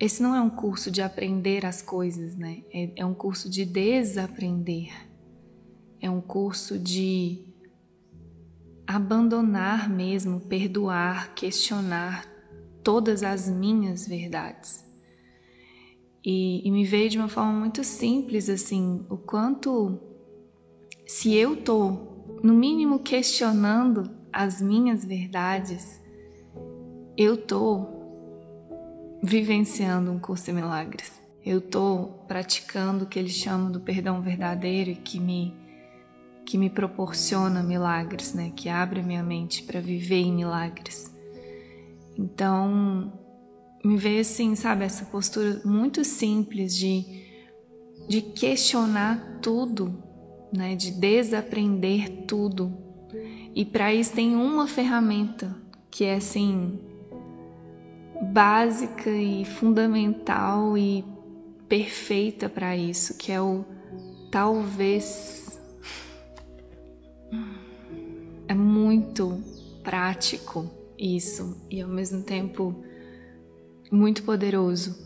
esse não é um curso de aprender as coisas, né? É, é um curso de desaprender. É um curso de abandonar mesmo, perdoar, questionar todas as minhas verdades. E, e, me veio de uma forma muito simples, assim, o quanto se eu tô, no mínimo, questionando as minhas verdades, eu tô vivenciando um curso de milagres. Eu estou praticando o que eles chamam do perdão verdadeiro e que me que me proporciona milagres, né? Que abre minha mente para viver em milagres. Então, me veio assim, sabe, essa postura muito simples de de questionar tudo, né? De desaprender tudo. E para isso tem uma ferramenta que é assim básica e fundamental e perfeita para isso, que é o talvez. É muito prático isso e ao mesmo tempo muito poderoso,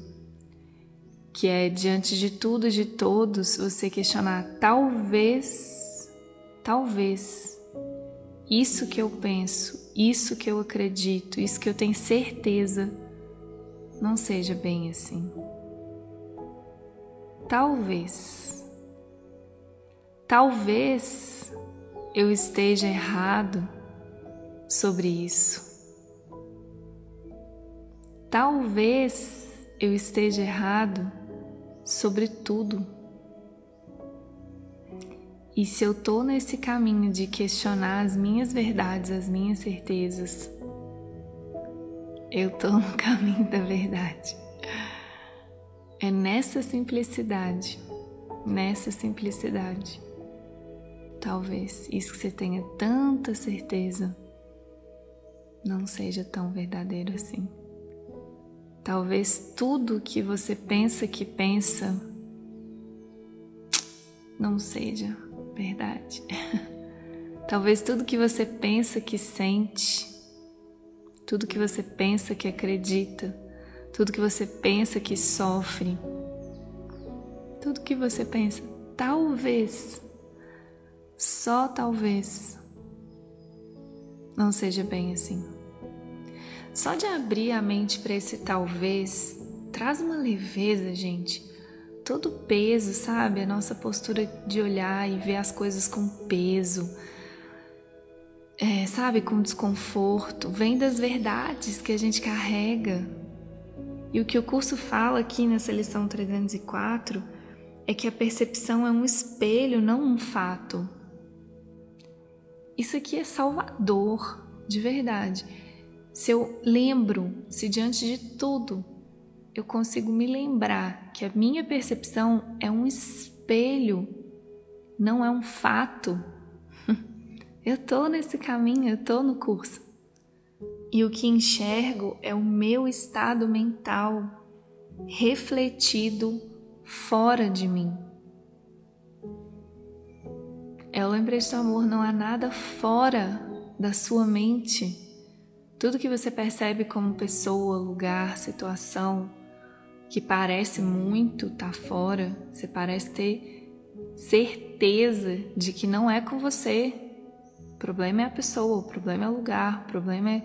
que é diante de tudo e de todos você questionar talvez, talvez isso que eu penso, isso que eu acredito, isso que eu tenho certeza não seja bem assim. Talvez, talvez eu esteja errado sobre isso. Talvez eu esteja errado sobre tudo. E se eu tô nesse caminho de questionar as minhas verdades, as minhas certezas, eu tô no caminho da verdade. É nessa simplicidade, nessa simplicidade. Talvez isso que você tenha tanta certeza não seja tão verdadeiro assim. Talvez tudo que você pensa que pensa não seja verdade. Talvez tudo que você pensa que sente tudo que você pensa que acredita, tudo que você pensa que sofre, tudo que você pensa, talvez, só talvez, não seja bem assim. Só de abrir a mente para esse talvez traz uma leveza, gente. Todo peso, sabe? A nossa postura de olhar e ver as coisas com peso é, sabe, com desconforto, vem das verdades que a gente carrega. E o que o curso fala aqui nessa lição 304 é que a percepção é um espelho, não um fato. Isso aqui é salvador, de verdade. Se eu lembro, se diante de tudo eu consigo me lembrar que a minha percepção é um espelho, não é um fato, eu tô nesse caminho, eu tô no curso. E o que enxergo é o meu estado mental refletido fora de mim. É o do amor, não há nada fora da sua mente. Tudo que você percebe como pessoa, lugar, situação, que parece muito tá fora, você parece ter certeza de que não é com você, problema é a pessoa, o problema é o lugar, o problema é.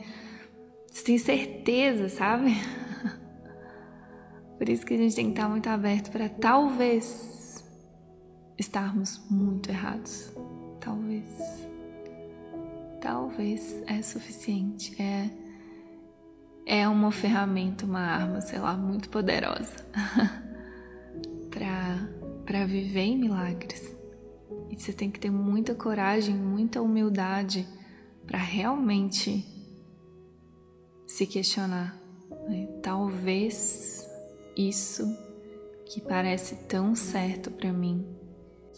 Você tem certeza, sabe? Por isso que a gente tem que estar muito aberto para talvez estarmos muito errados. Talvez. Talvez é suficiente. É, é uma ferramenta, uma arma, sei lá, muito poderosa para viver em milagres. E você tem que ter muita coragem, muita humildade para realmente se questionar. Né? Talvez isso que parece tão certo para mim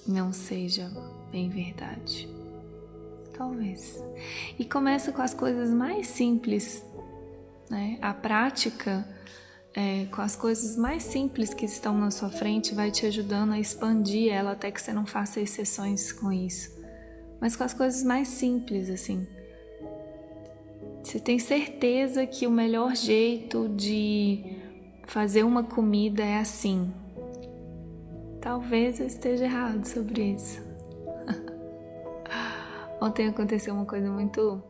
não seja bem verdade. Talvez. E começa com as coisas mais simples. Né? A prática é, com as coisas mais simples que estão na sua frente, vai te ajudando a expandir ela até que você não faça exceções com isso. Mas com as coisas mais simples, assim. Você tem certeza que o melhor jeito de fazer uma comida é assim. Talvez eu esteja errado sobre isso. Ontem aconteceu uma coisa muito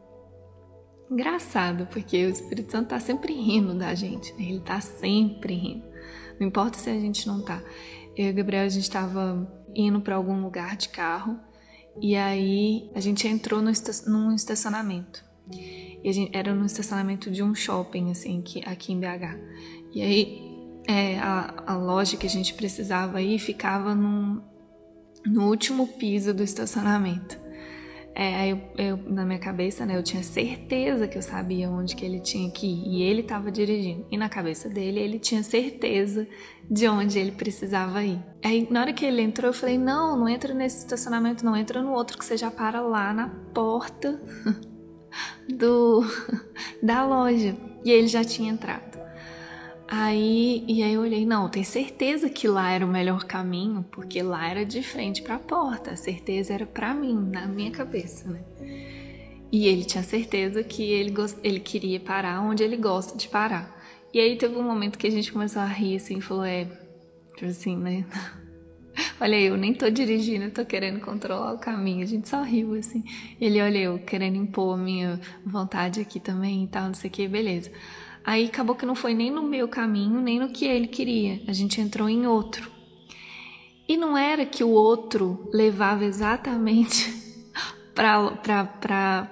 engraçada, porque o Espírito Santo tá sempre rindo da gente, né? ele tá sempre rindo. Não importa se a gente não tá. Eu e o Gabriel, a gente estava indo para algum lugar de carro e aí a gente entrou no num estacionamento. E gente, era no estacionamento de um shopping, assim, aqui, aqui em BH. E aí é, a, a loja que a gente precisava ir ficava num, no último piso do estacionamento. É, aí eu, eu, na minha cabeça, né, eu tinha certeza que eu sabia onde que ele tinha que ir e ele estava dirigindo. E na cabeça dele, ele tinha certeza de onde ele precisava ir. Aí na hora que ele entrou, eu falei: "Não, não entra nesse estacionamento, não entra no outro que você já para lá na porta do da loja". E ele já tinha entrado. Aí, e aí eu olhei, não, tem certeza que lá era o melhor caminho, porque lá era de frente para a porta, a certeza era para mim, na minha cabeça, né? E ele tinha certeza que ele, ele queria parar onde ele gosta de parar. E aí teve um momento que a gente começou a rir assim, falou, é, tipo assim, né? Olha, eu nem tô dirigindo, eu tô querendo controlar o caminho. A gente só riu assim. Ele, olha, eu querendo impor a minha vontade aqui também e tal, não sei o que, beleza. Aí acabou que não foi nem no meu caminho, nem no que ele queria. A gente entrou em outro. E não era que o outro levava exatamente para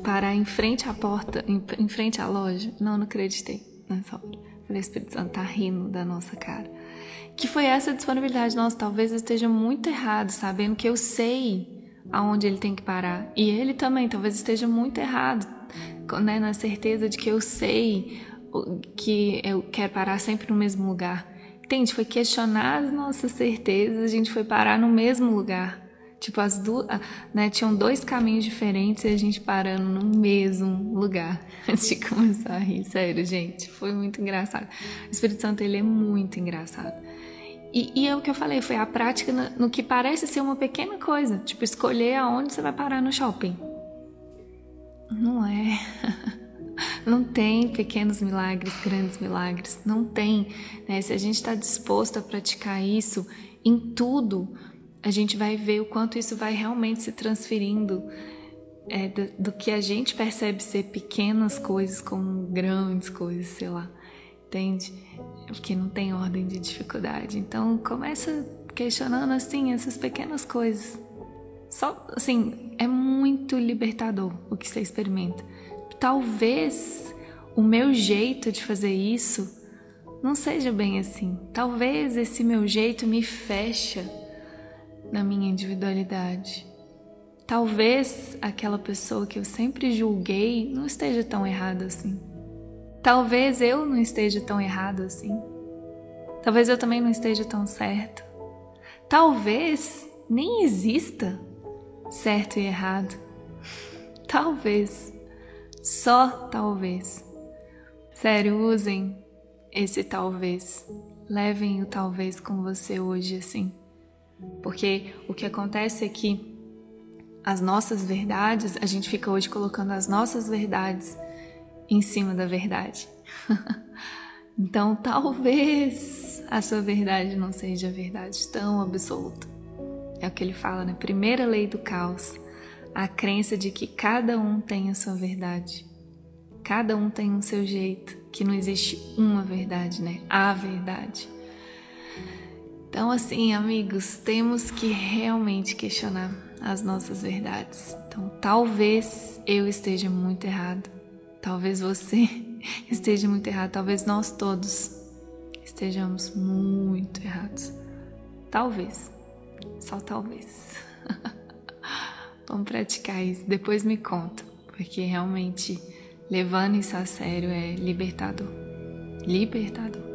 parar em frente à porta, em, em, frente à loja. Não, não acreditei nessa hora. Falei, Espírito Santo tá rindo da nossa cara. Que foi essa disponibilidade. Nossa, talvez eu esteja muito errado, sabendo que eu sei aonde ele tem que parar. E ele também, talvez esteja muito errado, né, na certeza de que eu sei que eu quero parar sempre no mesmo lugar. Entende? Foi questionar as nossas certezas, a gente foi parar no mesmo lugar. Tipo, as duas, né, tinham dois caminhos diferentes e a gente parando no mesmo lugar antes de começar a rir. Sério, gente, foi muito engraçado. O Espírito Santo, ele é muito engraçado. E, e é o que eu falei, foi a prática no, no que parece ser uma pequena coisa. Tipo, escolher aonde você vai parar no shopping. Não é. Não tem pequenos milagres, grandes milagres. Não tem. Né? Se a gente está disposto a praticar isso em tudo, a gente vai ver o quanto isso vai realmente se transferindo é, do, do, que a gente percebe ser pequenas coisas como grandes coisas, sei lá. Entende? Porque não tem ordem de dificuldade. Então começa questionando assim essas pequenas coisas. Só assim, é muito libertador o que você experimenta talvez o meu jeito de fazer isso não seja bem assim. Talvez esse meu jeito me fecha na minha individualidade. Talvez aquela pessoa que eu sempre julguei não esteja tão errada assim. Talvez eu não esteja tão errado assim. Talvez eu também não esteja tão certo. Talvez nem exista certo e errado. Talvez. Só talvez. Sério, usem esse talvez. Levem o talvez com você hoje assim. Porque o que acontece é que as nossas verdades, a gente fica hoje colocando as nossas verdades em cima da verdade. então, talvez a sua verdade não seja a verdade tão absoluta. É o que ele fala na né? primeira lei do caos a crença de que cada um tem a sua verdade. Cada um tem o seu jeito, que não existe uma verdade, né? A verdade. Então, assim, amigos, temos que realmente questionar as nossas verdades. Então, talvez eu esteja muito errado, talvez você esteja muito errado, talvez nós todos estejamos muito errados. Talvez, só talvez. Vamos praticar isso. Depois me conta, porque realmente levando isso a sério é libertador. Libertador.